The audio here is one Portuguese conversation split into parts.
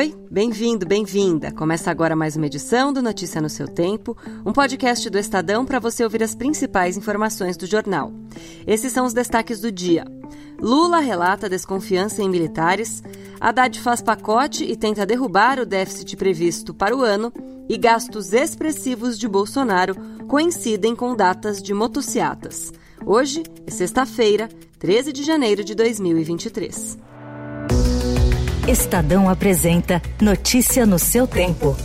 Oi, bem-vindo, bem-vinda. Começa agora mais uma edição do Notícia no seu Tempo, um podcast do Estadão para você ouvir as principais informações do jornal. Esses são os destaques do dia. Lula relata desconfiança em militares, Haddad faz pacote e tenta derrubar o déficit previsto para o ano, e gastos expressivos de Bolsonaro coincidem com datas de motociatas. Hoje é sexta-feira, 13 de janeiro de 2023. Estadão apresenta Notícia no seu tempo.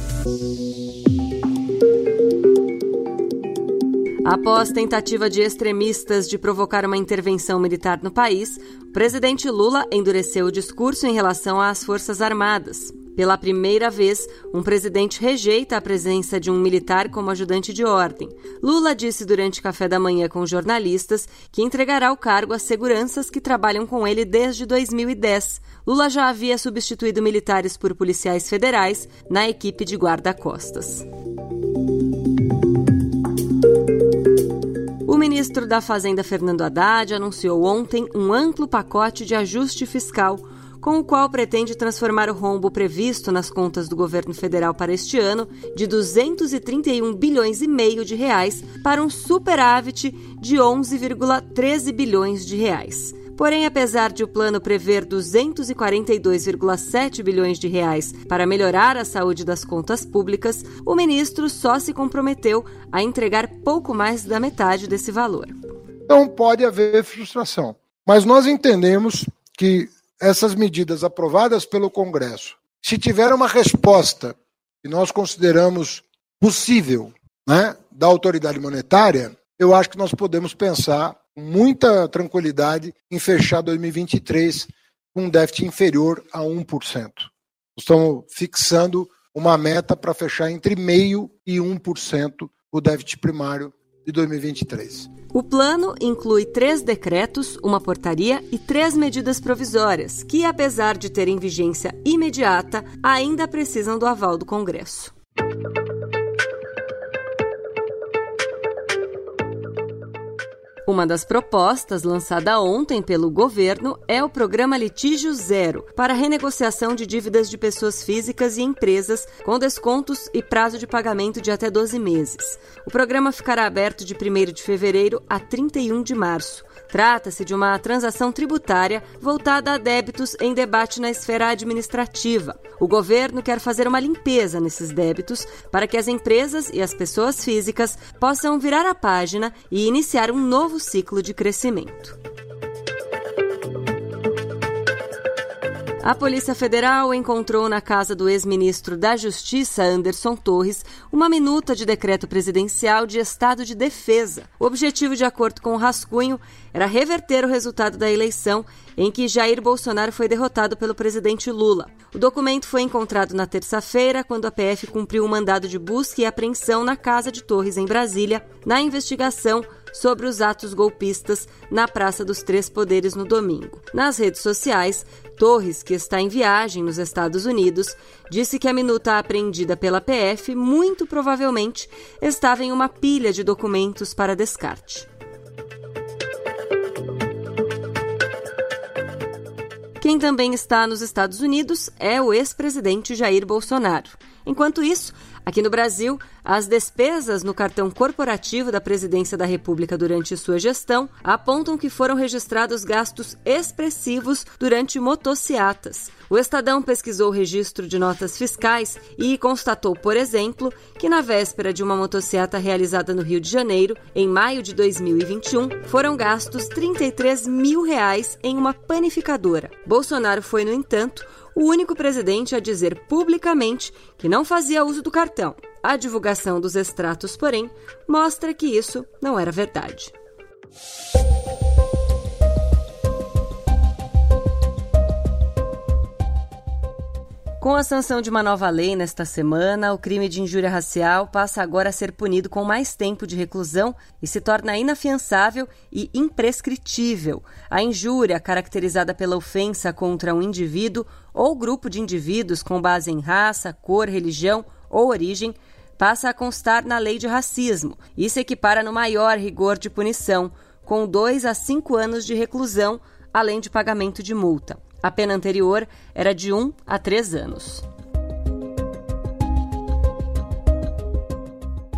Após tentativa de extremistas de provocar uma intervenção militar no país, o presidente Lula endureceu o discurso em relação às Forças Armadas. Pela primeira vez, um presidente rejeita a presença de um militar como ajudante de ordem. Lula disse durante café da manhã com jornalistas que entregará o cargo às seguranças que trabalham com ele desde 2010. Lula já havia substituído militares por policiais federais na equipe de guarda-costas. O ministro da Fazenda, Fernando Haddad, anunciou ontem um amplo pacote de ajuste fiscal com o qual pretende transformar o rombo previsto nas contas do governo federal para este ano de 231 bilhões e meio de reais para um superávit de 11,13 bilhões de reais. Porém, apesar de o plano prever 242,7 bilhões de reais para melhorar a saúde das contas públicas, o ministro só se comprometeu a entregar pouco mais da metade desse valor. Então pode haver frustração, mas nós entendemos que essas medidas aprovadas pelo Congresso, se tiver uma resposta que nós consideramos possível né, da autoridade monetária, eu acho que nós podemos pensar com muita tranquilidade em fechar 2023 com um déficit inferior a 1%. Estamos fixando uma meta para fechar entre 0,5% e 1% o déficit primário de 2023. O plano inclui três decretos, uma portaria e três medidas provisórias, que, apesar de terem vigência imediata, ainda precisam do aval do Congresso. Uma das propostas lançada ontem pelo governo é o programa Litígio Zero para renegociação de dívidas de pessoas físicas e empresas com descontos e prazo de pagamento de até 12 meses. O programa ficará aberto de 1 de fevereiro a 31 de março. Trata-se de uma transação tributária voltada a débitos em debate na esfera administrativa. O governo quer fazer uma limpeza nesses débitos para que as empresas e as pessoas físicas possam virar a página e iniciar um novo ciclo de crescimento. A Polícia Federal encontrou na casa do ex-ministro da Justiça, Anderson Torres, uma minuta de decreto presidencial de estado de defesa. O objetivo, de acordo com o rascunho, era reverter o resultado da eleição em que Jair Bolsonaro foi derrotado pelo presidente Lula. O documento foi encontrado na terça-feira, quando a PF cumpriu o um mandado de busca e apreensão na casa de Torres, em Brasília, na investigação sobre os atos golpistas na Praça dos Três Poderes no domingo. Nas redes sociais, Torres, que está em viagem nos Estados Unidos, disse que a minuta apreendida pela PF muito provavelmente estava em uma pilha de documentos para descarte. Quem também está nos Estados Unidos é o ex-presidente Jair Bolsonaro. Enquanto isso, Aqui no Brasil, as despesas no cartão corporativo da Presidência da República durante sua gestão apontam que foram registrados gastos expressivos durante motociatas. O Estadão pesquisou o registro de notas fiscais e constatou, por exemplo, que na véspera de uma motociata realizada no Rio de Janeiro, em maio de 2021, foram gastos 33 mil reais em uma panificadora. Bolsonaro foi, no entanto, o único presidente a dizer publicamente que não fazia uso do cartão. A divulgação dos extratos, porém, mostra que isso não era verdade. Com a sanção de uma nova lei nesta semana, o crime de injúria racial passa agora a ser punido com mais tempo de reclusão e se torna inafiançável e imprescritível. A injúria, caracterizada pela ofensa contra um indivíduo ou grupo de indivíduos com base em raça, cor, religião ou origem, passa a constar na lei de racismo e se equipara no maior rigor de punição, com dois a cinco anos de reclusão, além de pagamento de multa. A pena anterior era de 1 um a 3 anos.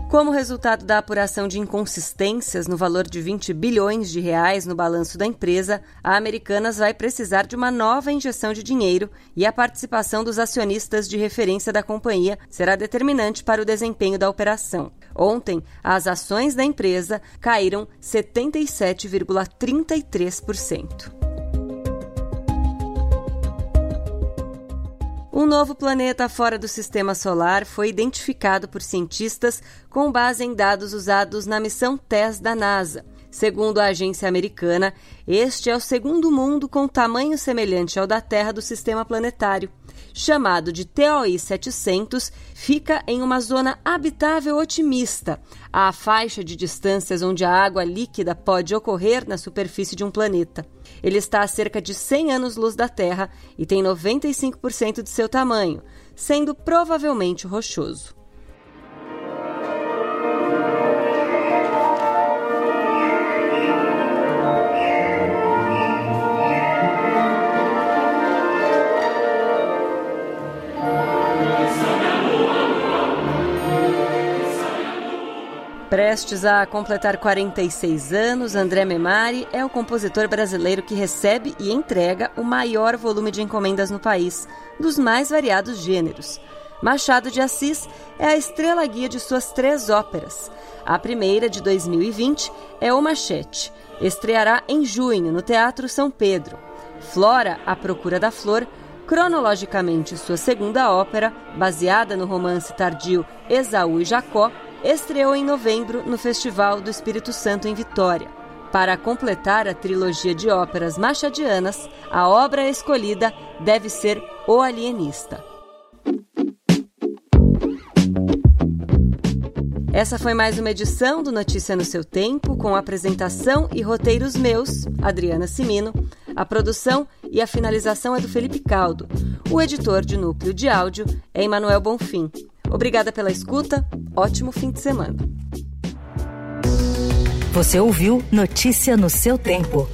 Como resultado da apuração de inconsistências no valor de 20 bilhões de reais no balanço da empresa, a Americanas vai precisar de uma nova injeção de dinheiro e a participação dos acionistas de referência da companhia será determinante para o desempenho da operação. Ontem, as ações da empresa caíram 77,33%. Um novo planeta fora do sistema solar foi identificado por cientistas com base em dados usados na missão TESS da NASA. Segundo a agência americana, este é o segundo mundo com tamanho semelhante ao da Terra do sistema planetário. Chamado de TOI 700, fica em uma zona habitável otimista, a faixa de distâncias onde a água líquida pode ocorrer na superfície de um planeta. Ele está a cerca de 100 anos-luz da Terra e tem 95% de seu tamanho, sendo provavelmente rochoso. Prestes a completar 46 anos, André Memari é o compositor brasileiro que recebe e entrega o maior volume de encomendas no país, dos mais variados gêneros. Machado de Assis é a estrela guia de suas três óperas. A primeira, de 2020, é O Machete. Estreará em junho no Teatro São Pedro. Flora, A Procura da Flor, cronologicamente sua segunda ópera, baseada no romance tardio Esaú e Jacó, estreou em novembro no Festival do Espírito Santo em Vitória. Para completar a trilogia de óperas machadianas, a obra escolhida deve ser O Alienista. Essa foi mais uma edição do Notícia no seu Tempo, com apresentação e roteiros meus, Adriana Simino. A produção e a finalização é do Felipe Caldo. O editor de núcleo de áudio é Emanuel Bonfim. Obrigada pela escuta. Ótimo fim de semana. Você ouviu Notícia no seu tempo.